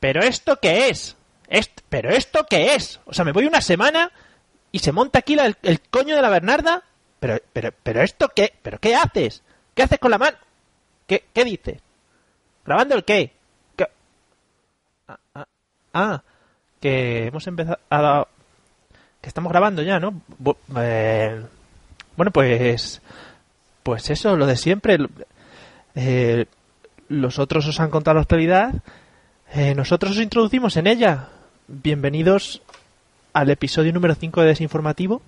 ¿Pero esto qué es? Est- ¿Pero esto qué es? O sea, me voy una semana y se monta aquí el, coño de la Bernarda. ¿Pero, pero, pero esto qué? ¿Pero qué haces? ¿Qué haces con la mano? ¿Qué, qué dices? ¿Grabando el qué? ¿Qué? Ah, ah, ah, que hemos empezado... a- que estamos grabando ya, ¿no? Eh, bueno, pues... Pues eso, lo de siempre. Eh, los otros os han contado la actualidad. Eh, nosotros os introducimos en ella. Bienvenidos al episodio número 5 de Desinformativo.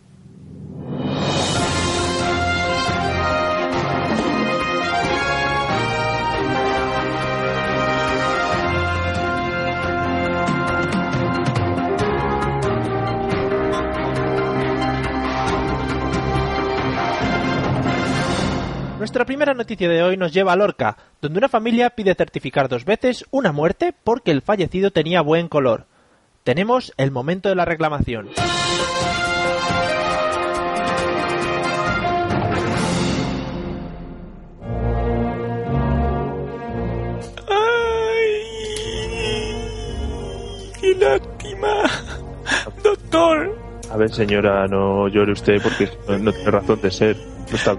Nuestra primera noticia de hoy nos lleva a Lorca, donde una familia pide certificar dos veces una muerte porque el fallecido tenía buen color. Tenemos el momento de la reclamación. ¡Ay! ¡Qué lástima! Doctor, A ver, señora, no llore usted porque no, no tiene razón de ser. No está-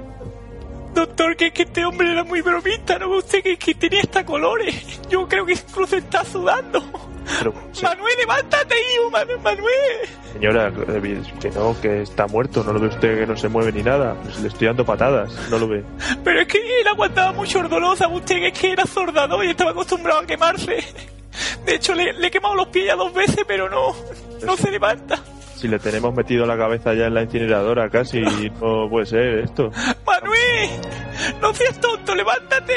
doctor, que, que este hombre era muy bromista, ¿no ve usted que, que tenía hasta colores? Yo creo que incluso está sudando. pero, Manuel, levántate, hijo, Manu- Manuel. señora, eh, que no, que está muerto. No lo ve usted que no se mueve ni nada. Pues le estoy dando patadas. No lo ve. Pero es que él aguantaba mucho el dolor, ¿sabe usted? Que es que era sordado y estaba acostumbrado a quemarse. De hecho, le, le he quemado los pies ya dos veces, pero no, no se levanta. Si le tenemos metido la cabeza ya en la incineradora casi, no puede ser esto. Manuel, no seas tonto, levántate.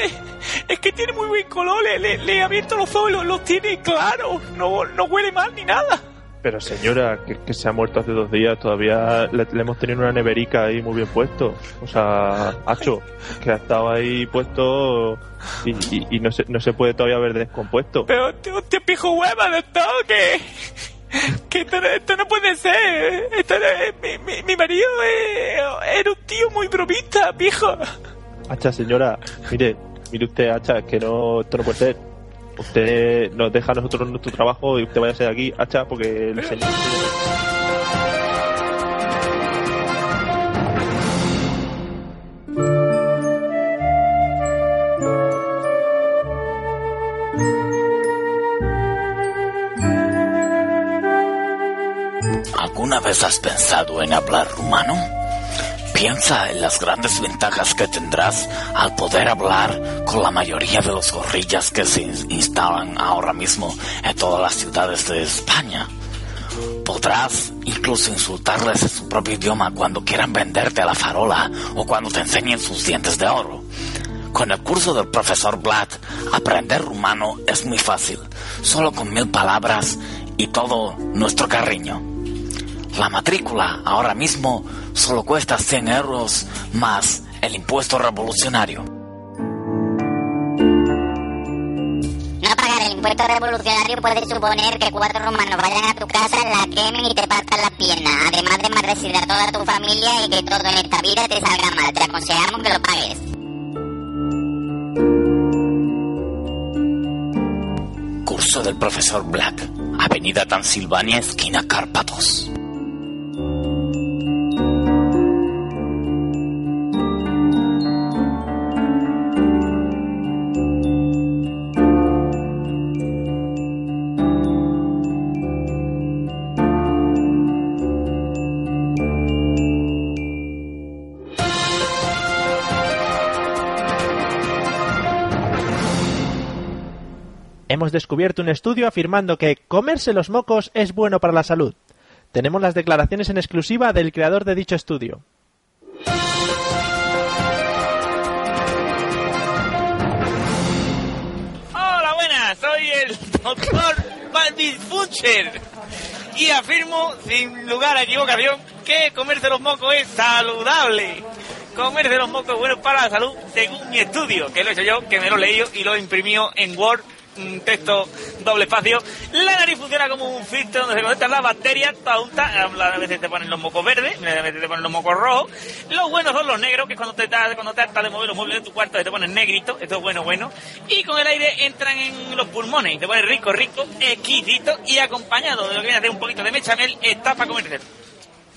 Es que tiene muy buen color, le, le- le he abierto los ojos y los, los tiene claros. No, no huele mal ni nada. Pero señora, que, que se ha muerto hace dos días, todavía le, le hemos tenido una neverica ahí muy bien puesto. O sea, hacho, que ha estado ahí puesto y, y- y no, se, no se puede todavía ver descompuesto. Pero te, te pijo hueva, doctor, que... Que esto, no- esto no puede ser. Esto no es- mi, mi, mi marido es- era un tío muy bromista, pijo. Hacha, señora, mire, mire usted, Hacha, que no, esto no puede ser. Usted nos deja a nosotros nuestro trabajo y usted vaya a ser aquí, Hacha, porque el señor... has pensado en hablar rumano? Piensa en las grandes ventajas que tendrás al poder hablar con la mayoría de los gorrillas que se in- instalan ahora mismo en todas las ciudades de España. Podrás incluso insultarles en su propio idioma cuando quieran venderte a la farola o cuando te enseñen sus dientes de oro. Con el curso del profesor Blatt, aprender rumano es muy fácil, solo con mil palabras y todo nuestro cariño. La matrícula ahora mismo solo cuesta 100 euros más el impuesto revolucionario. No pagar el impuesto revolucionario puede suponer que cuatro romanos vayan a tu casa, la quemen y te partan las piernas, además de maldecir a toda tu familia y que todo en esta vida te salga mal. Te aconsejamos que lo pagues. Curso del profesor Black, Avenida Transilvania, esquina Cárpatos. Descubierto un estudio afirmando que comerse los mocos es bueno para la salud. Tenemos las declaraciones en exclusiva del creador de dicho estudio. Hola, buenas, soy el doctor Baldi Funcher y afirmo, sin lugar a equivocación, que comerse los mocos es saludable. Comerse los mocos es bueno para la salud, según mi estudio, que lo he hecho yo, que me lo he leído y lo he imprimido en Word texto doble espacio. La nariz funciona como un filtro donde se conectan las bacterias, tonta, a veces te ponen los mocos verdes, a veces te ponen los mocos rojos. Los buenos son los negros, que es cuando te cuando te hartas de mover los muebles de tu cuarto te ponen negrito, esto es bueno, bueno. Y con el aire entran en los pulmones y te ponen rico, rico, exquisito y acompañado de lo que viene a ser un poquito de mechamel, está para comerse.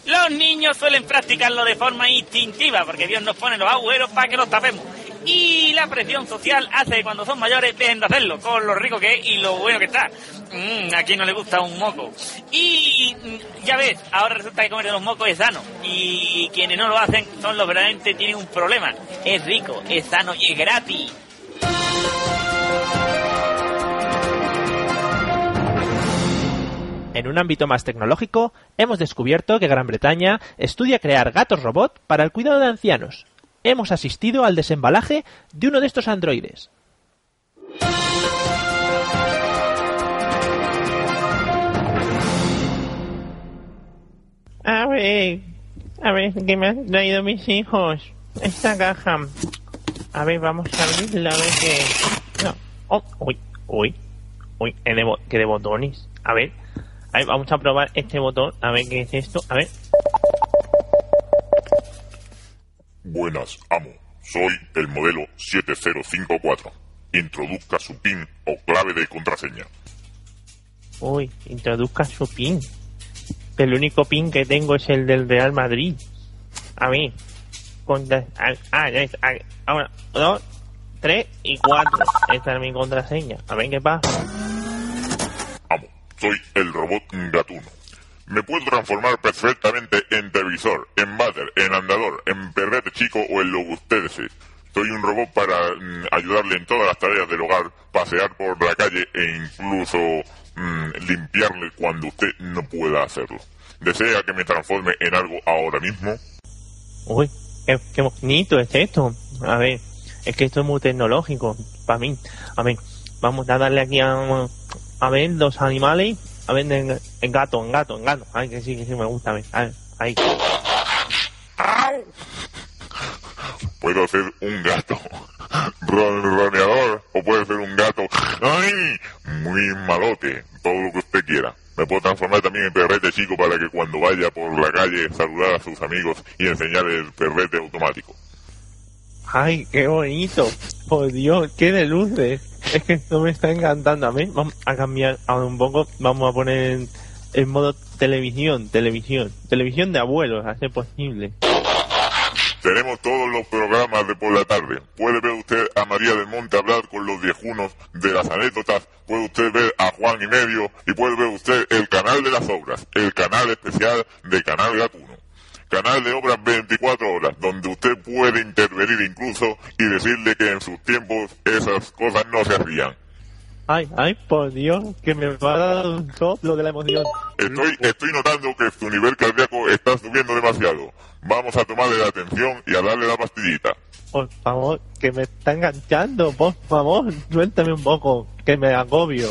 Los niños suelen practicarlo de forma instintiva, porque Dios nos pone los agujeros para que los tapemos. Y la presión social hace que cuando son mayores dejen de hacerlo, con lo rico que es y lo bueno que está. Mm, a quien no le gusta un moco. Y mm, ya ves, ahora resulta que comer de los mocos es sano. Y quienes no lo hacen son los verdaderamente tienen un problema. Es rico, es sano y es gratis. En un ámbito más tecnológico, hemos descubierto que Gran Bretaña estudia crear gatos robot para el cuidado de ancianos. Hemos asistido al desembalaje de uno de estos androides. A ver, a ver, ¿qué me han traído mis hijos? Esta caja. A ver, vamos a abrirla, a ver qué... Oh, uy, uy, uy, ¿qué de, bo- qué de botones? A ver, a ver, vamos a probar este botón, a ver qué es esto, a ver. Buenas, amo. Soy el modelo 7054. Introduzca su PIN o clave de contraseña. Uy, introduzca su pin. El único pin que tengo es el del Real Madrid. A. Contra... Ah, ya está. Ah, Ahora, dos, tres y cuatro. Esta es mi contraseña. A ver qué pasa. Amo. Soy el robot gatuno. Me puedo transformar perfectamente en televisor, en váter, en andador, en perrete chico o en lo que usted desee. Soy un robot para mm, ayudarle en todas las tareas del hogar, pasear por la calle e incluso mm, limpiarle cuando usted no pueda hacerlo. ¿Desea que me transforme en algo ahora mismo? Uy, qué, qué bonito es esto. A ver, es que esto es muy tecnológico para mí. A ver, vamos a darle aquí a, a ver los animales. A ver, en, en gato, en gato, en gato. Ay, que sí, que sí me gusta. A ver, a ver, ahí. Puedo ser un gato ronroneador o puede ser un gato ¡ay! muy malote, todo lo que usted quiera. Me puedo transformar también en perrete chico para que cuando vaya por la calle saludar a sus amigos y enseñar el perrete automático. Ay, qué bonito. Por Dios, qué de luces. Es que esto me está encantando. A ver, vamos a cambiar ahora un poco. Vamos a poner en modo televisión, televisión. Televisión de abuelos, a ser posible. Tenemos todos los programas de por la tarde. Puede ver usted a María del Monte hablar con los viejunos de las anécdotas. Puede usted ver a Juan y Medio. Y puede ver usted el canal de las obras. El canal especial de Canal Gatuno. Canal de obras 24 horas, donde usted puede intervenir incluso y decirle que en sus tiempos esas cosas no se hacían. Ay, ay, por Dios, que me va a dar un soplo de la emoción. Estoy, estoy notando que su nivel cardíaco está subiendo demasiado. Vamos a tomarle la atención y a darle la pastillita. Por favor, que me está enganchando. Por favor, suéltame un poco, que me agobio.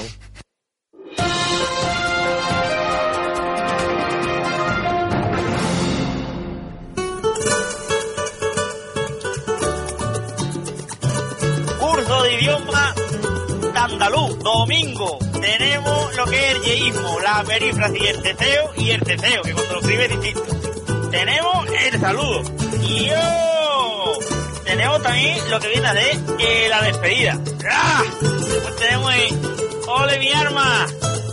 De idioma de andaluz, domingo. Tenemos lo que es el yeísmo, la perífrasis, el teteo y el ceseo, que cuando lo escribe es distinto. Tenemos el saludo. Y yo. Tenemos también lo que viene ser eh, la despedida. ¡Ah! Después tenemos el ole mi arma.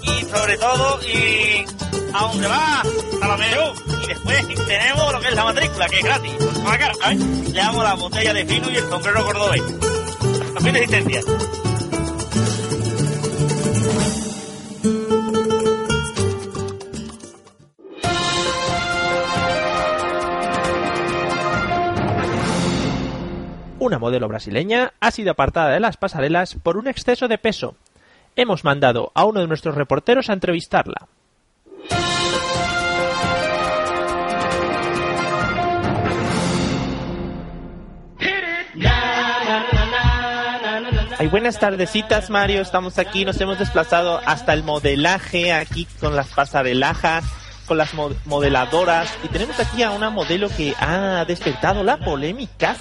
Y sobre todo, y a dónde va, a la menú. Y después tenemos lo que es la matrícula, que es gratis. Le damos la botella de vino y el sombrero cordobés. A fin de existencia. Una modelo brasileña ha sido apartada de las pasarelas por un exceso de peso. Hemos mandado a uno de nuestros reporteros a entrevistarla. Ay, buenas tardecitas, Mario. Estamos aquí, nos hemos desplazado hasta el modelaje aquí con las pasarelajas. con las mo- modeladoras y tenemos aquí a una modelo que ha despertado la polémica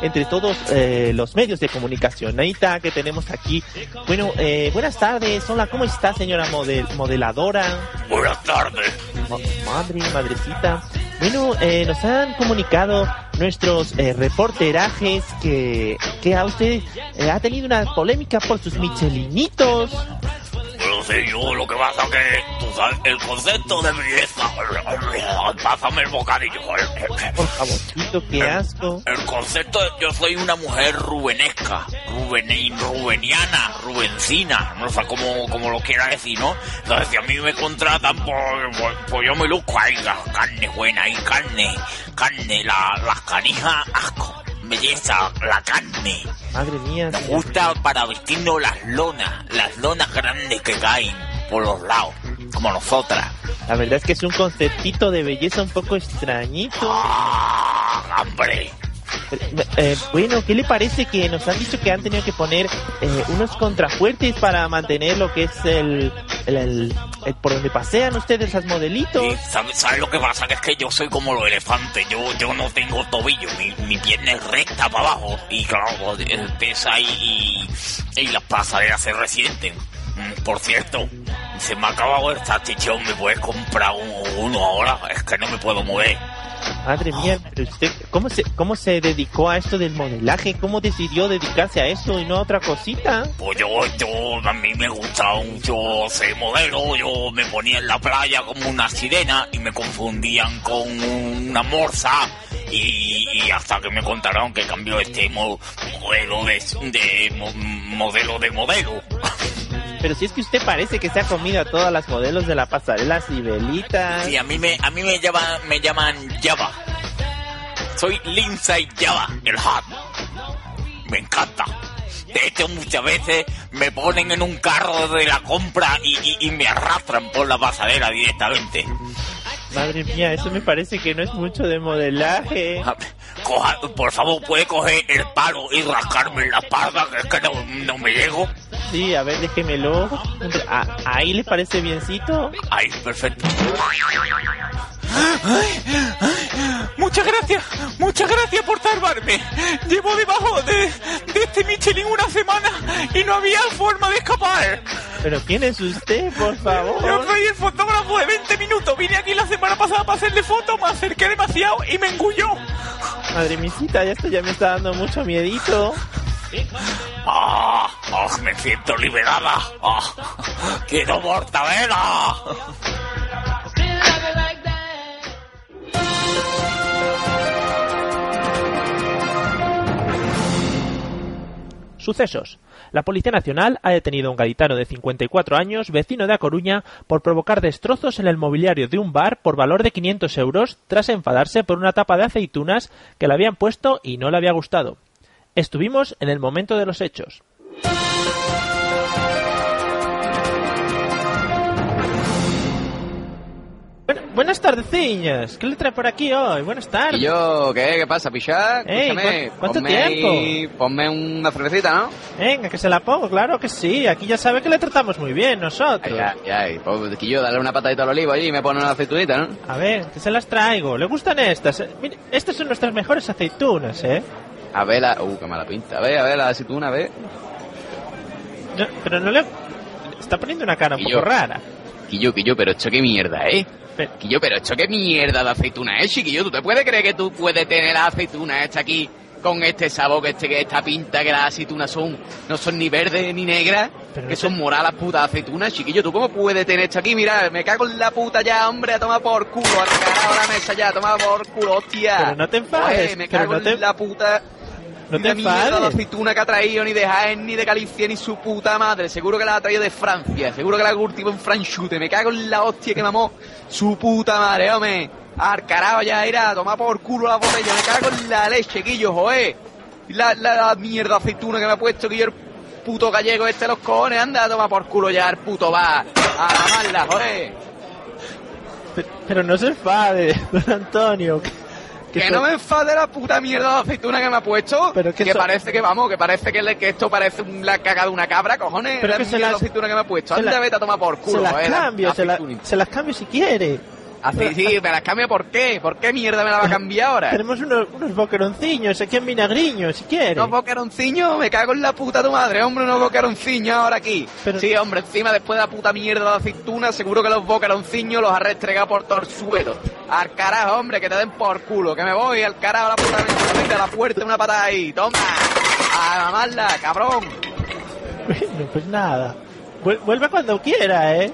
entre todos eh, los medios de comunicación. Neita, que tenemos aquí. Bueno, eh, buenas tardes. Hola, ¿cómo está, señora model modeladora? Buenas tardes. Ma- Madre, madrecita. Bueno, eh, nos han comunicado nuestros eh, reporterajes que, que a usted eh, ha tenido una polémica por sus michelinitos. Sí, yo lo que pasa que, tú sabes, el concepto de belleza... Pásame el bocadillo. Por favorcito, qué asco. El concepto, de- yo soy una mujer rubenesca, rubeni, rubeniana, rubencina, no sé cómo, cómo lo quiera decir, ¿no? Entonces, si a mí me contratan, pues, pues, pues yo me luzco ahí, carne buena, ahí carne, carne, la, las canijas, asco, belleza, la carne. Madre mía. Señor. gusta para vestirnos las lonas, las lonas grandes que caen por los lados, como nosotras. La verdad es que es un conceptito de belleza un poco extrañito. ¡Ah, hombre! Eh, eh, bueno, ¿qué le parece que nos han dicho que han tenido que poner eh, unos contrafuertes para mantener lo que es el- el- por donde pasean ustedes esas modelitos? ¿sabes, lo que pasa? Que es que yo soy como los elefantes. Yo, yo no tengo tobillo. Mi, mi pierna es recta para abajo. Y claro, eh, pesa y, y, y las pasarelas se resienten. Mm, Por cierto, se me ha acabado el salchichón. ¿Me puedes comprar uno ahora? Es que no me puedo mover. Madre mía, pero usted, ¿cómo se, ¿cómo se dedicó a esto del modelaje? ¿Cómo decidió dedicarse a eso y no a otra cosita? Pues yo, yo, a mí me gusta mucho ser modelo. Yo me ponía en la playa como una sirena y me confundían con una morsa. Y, y hasta que me contaron que cambió este mo- modelo de, de mo- modelo de modelo. Pero si es que usted parece que se ha comido a todas las modelos de la pasarela Sibelitas. Sí, a mí me, a mí me llaman, me llaman Java. Soy Lindsay Java, el hot. Me encanta. De hecho, muchas veces me ponen en un carro de la compra y, y- y me arrastran por la pasarela directamente. Madre mía, eso me parece que no es mucho de modelaje. Coja, por favor, puede coger el palo y rascarme en la espalda, que es que no, no me llego. Sí, a ver, déjemelo. Ah, ¿Ahí le parece biencito? Ahí, perfecto. Muchas gracias, muchas gracias por salvarme. Llevo debajo de, de este Michelin una semana y no había forma de escapar. ¿Pero quién es usted, por Yo favor? soy el fotógrafo de 20 minutos. Vine aquí la semana pasada para hacerle fotos, me acerqué demasiado y me engulló. Madre misita, ya esto ya me está dando mucho miedito. ¡Ah! ah, me siento liberada! ¡Ah! ¡Quiero mortadela! Sucesos. La Policía Nacional ha detenido a un gaditano de 54 años, vecino de A Coruña, por provocar destrozos en el mobiliario de un bar por valor de 500 euros tras enfadarse por una tapa de aceitunas que le habían puesto y no le había gustado. Estuvimos en el momento de los hechos. Buenas tardeciñas. ¿Qué le trae por aquí hoy? Buenas tardes. ¿Y yo qué? ¿Qué pasa, pichar? Escúchame, ¿cu- cuánto ponme ahí- tiempo? ponme una cervecita, ¿no? Venga, que se la pongo, claro que sí. Aquí ya sabe que le tratamos muy bien nosotros. Ay, ay, ay, pues que yo dale una patadita al olivo allí y me pone una aceitunita, ¿no? A ver, que se las traigo. ¿Le gustan estas? Eh, Mire, estas son nuestras mejores aceitunas, ¿eh? A ver la... Uh, qué mala pinta. A ver, a ver la aceituna, a ver. No, pero no le... Está poniendo una cara un poco rara. Quillo, quillo, pero esto qué mierda, ¿eh? Pero- Quillo, pero esto qué mierda de aceituna, ¿eh, chiquillo? ¿Tú te puedes creer que tú puedes tener la aceituna esta aquí con este sabor, que este, que esta pinta, que las aceitunas son, no son ni verdes ni negras, Pero que no son te- moradas putas aceitunas, chiquillo? ¿Tú cómo puedes tener esto aquí? Mira, me cago en la puta ya, hombre, a tomar por culo, a la mesa ya, a tomar por culo, hostia. Pero no te enfades, me pero cago no en la puta... No te la mierda de aceituna que ha traído, ni de Jaén, ni de Galicia, ni su puta madre. Seguro que la ha traído de Francia. Seguro que la ha cultivado en Franchute. Me cago en la hostia que mamó su puta madre, hombre. Al carajo ya irá a tomar por culo la botella. Me cago en la leche, Guillo, joder. Y La, la, la mierda aceituna que me ha puesto, Guillo, el puto gallego este los cojones. Anda a tomar por culo ya el puto va. A la mala, joder. Pero, pero no se enfade, don Antonio. Que, Que so- no me enfade la puta mierda de aceituna que me ha puesto. Pero que que so- parece que vamos, que parece que, le- que esto parece la caga de una cabra, cojones. Pero la que se mierda de las- aceituna que me ha puesto. se Anda, la- vete a tomar por Se culo, las joder, la cambio, se, la- se las cambio si quiere. Así, sí, ¿me las cambia por qué? ¿Por qué mierda me la va a cambiar ahora? Tenemos unos, unos boqueronciños aquí en vinagriño, si quieres. ¿Unos boqueronciños? Me cago en la puta tu madre, hombre, unos boqueronciños ahora aquí. Pero- Sí, hombre, encima después de la puta mierda de aceituna, seguro que los boqueronciños los ha restregado por todo el suelo. Al carajo, hombre, que te den por culo, que me voy al carajo a la puta mierda, a la puerta una patada ahí, toma. A mamarla, cabrón. Bueno, pues nada. Vuel- Vuelve cuando quiera, ¿eh?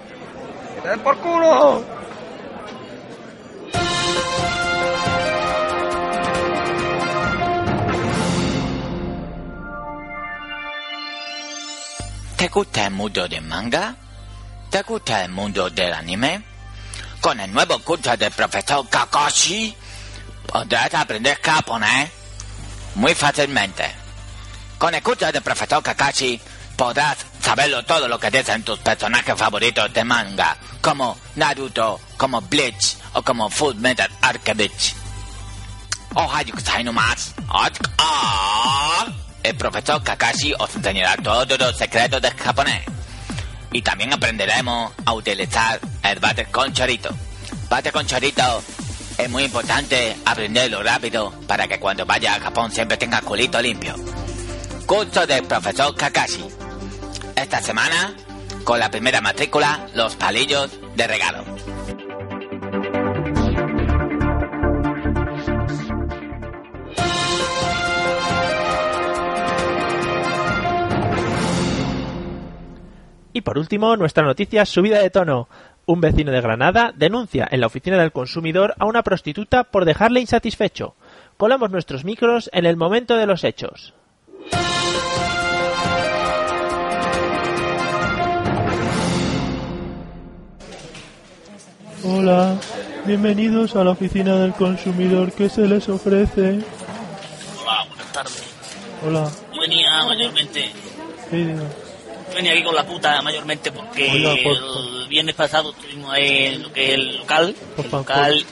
Que te den por culo. ¿Te gusta el mundo del manga? ¿Te gusta el mundo del anime? Con el nuevo curso del profesor Kakashi podrás aprender japonés muy fácilmente. Con el curso del profesor Kakashi podrás saberlo todo lo que dicen tus personajes favoritos de manga, como Naruto, como Bleach o como Full Metal Alchemist. Ohayou gozai no más. El profesor Kakashi os enseñará todos los secretos del japonés. Y también aprenderemos a utilizar el bate con chorito. Bate con chorito es muy importante aprenderlo rápido para que cuando vaya a Japón siempre tenga culito limpio. Curso del profesor Kakashi. Esta semana, con la primera matrícula, los palillos de regalo. Y por último, nuestra noticia subida de tono. Un vecino de Granada denuncia en la oficina del consumidor a una prostituta por dejarle insatisfecho. Colamos nuestros micros en el momento de los hechos. Hola, bienvenidos a la oficina del consumidor. ¿Qué se les ofrece? Hola, buenas tardes. Hola, Yo venía mayormente, sí, venía aquí con la puta mayormente porque Oiga, por- el viernes pasado estuvimos en lo que es el local, Por el favor. local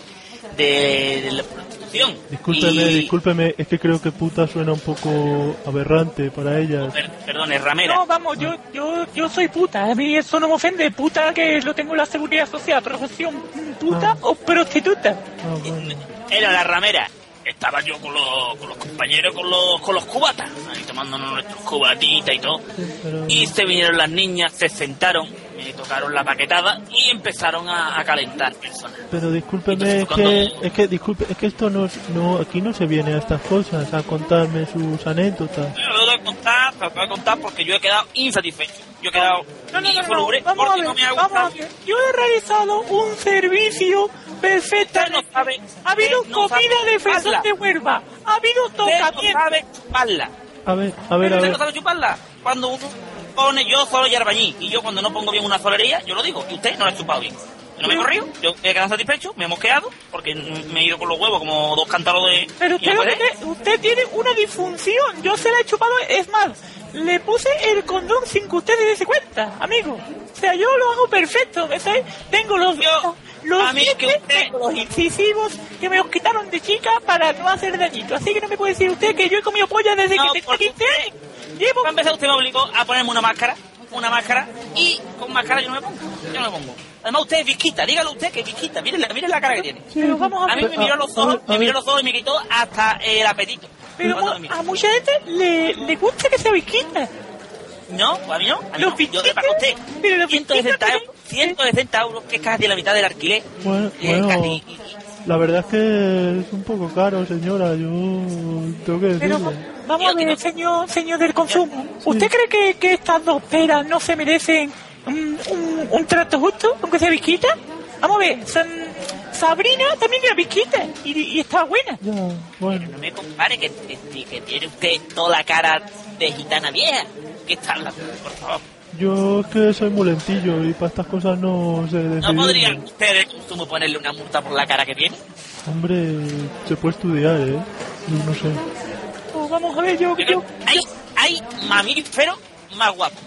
de, de la prostitución. discúlpeme, Y- discúlpeme, es que creo que puta suena un poco aberrante para ellas. Per- perdón, es ramera. No, vamos, yo, yo, yo soy puta. A mí eso no me ofende. Puta que lo tengo en la seguridad social. Profesión puta Ah. o prostituta. Ah, bueno. Era la ramera. Estaba yo con los, con los compañeros, con los, con los cubatas, ahí tomándonos nuestros cubatitas y todo. Y se vinieron las niñas, se sentaron, me tocaron la paquetada y empezaron a, a calentar personas. Pero discúlpeme, es Entonces, que, cuando- es que, disculpe, es que esto no, no, aquí no se viene a estas cosas, a contarme sus anécdotas. Yo lo voy a contar, lo voy a contar porque yo he quedado insatisfecho. Yo he quedado No, no, no, no. insalubre Vamos a porque ver, no me ha vamos a gustado. ver. Yo he realizado un servicio perfecto. Usted no sabe- Ha habido no comida sabe de fresón chuparla. de huerva. Ha habido Usted no tocamiento. sabe chuparla. A ver, a ver, Pero a ver. no sabe chuparla. Cuando uno pone yo solo yarbañí y yo cuando no pongo bien una solería, yo lo digo. Y usted no la ha chupado bien. No me he corrido, yo he quedado satisfecho, me he mosqueado, porque me he ido con los huevos como dos cántaros de... Pero usted, no tiene- usted tiene una disfunción. Yo se la he chupado. Es más, le puse el condón sin que usted se diese cuenta, amigo. O sea, yo lo hago perfecto. ¿me sabe? Tengo los, Yo- los dientes, tengo los incisivos que me los quitaron de chica para no hacer dañito. Así que no me puede decir usted que yo he comido polla desde No, que porque 15 años. Llevo... Para empezar, usted me obligó a ponerme una máscara, una máscara, y con máscara yo no me pongo, yo no me pongo. Además, usted es visquita, dígalo usted que es visquita, mire la, mire la cara que tiene. Pero vamos a A mí me miró los ojos, me miró los ojos y me quitó hasta el apetito. Pero a mucha gente le, le gusta que sea visquita. No, pues a mí no. A mí Los no. Yo le pago a usted pero los 160 bichitos euros, 160 euros, que es casi la mitad del alquiler. Bueno, Y es bueno, casi- y- la verdad es que es un poco caro, señora, yo tengo que Pero decirle. vamos a ver, señor, señor del consumo. ¿Usted cree que, que estas dos peras no se merecen un, un, un trato justo, aunque sea visquita? Vamos a ver, San- Sabrina también era visquita y, y estaba buena. Ya, bueno. No me compare que, que, que tiene usted toda la cara de gitana vieja. ¿Qué está hablando? Por favor. Yo es que soy muy lentillo y para estas cosas no sé ¿No decidir. podría usted de consumo ponerle una multa por la cara que tiene? Hombre, se puede estudiar, ¿eh? Yo no sé. Pues vamos a ver, yo, yo, Hay, hay mamíferos más guapos.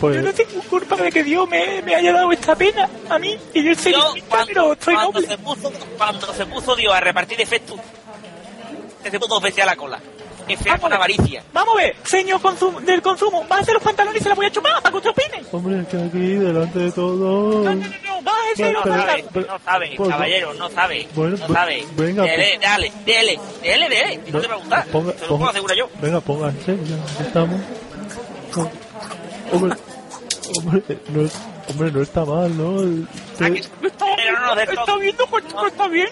Pues, yo no tengo culpa de que Dios me, me haya dado esta pena a mí y yo soy Yo, visquita, pero cuando, soy cuando noble. se puso, cuando se puso Dios a repartir efectos, se puso dos veces a la cola. Fea con avaricia. Vamos a ver, señor consum- del consumo, bájese los pantalones y se la voy a chupar para que usted opine. hombre, es que aquí delante de todo... No, no, no, no, baje ese No sabe, no sabe, pues, caballero, no sabe, Bueno, no pues, sabe. venga, Dele, dale, dele, dele, dele, y no te va a gustar, Ponga- te lo ponga- puedo asegurar yo. Venga, pónganse, ya estamos. Hombre, hombre, no, es- hombre, no está mal, ¿no? Usted- Pero no todo. ¿Está viendo que está bien?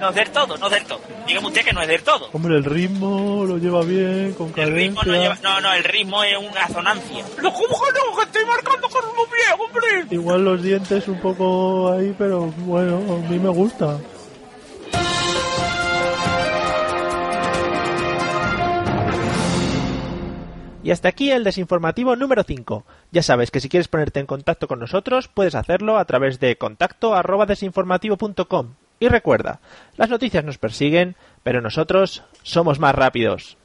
No es del todo, no es del todo. Dígame usted que no es del todo. hombre, el ritmo lo lleva bien, con El ritmo cadencia. no lleva, no, no, el ritmo es una asonancia. ¿Pero cómo que no? Que estoy marcando con un pie, hombre. Igual los dientes un poco ahí, pero bueno, a mí me gusta. Y hasta aquí el desinformativo número 5. Ya sabes que si quieres ponerte en contacto con nosotros, puedes hacerlo a través de contacto arroba desinformativo.com. Y recuerda, las noticias nos persiguen, pero nosotros somos más rápidos.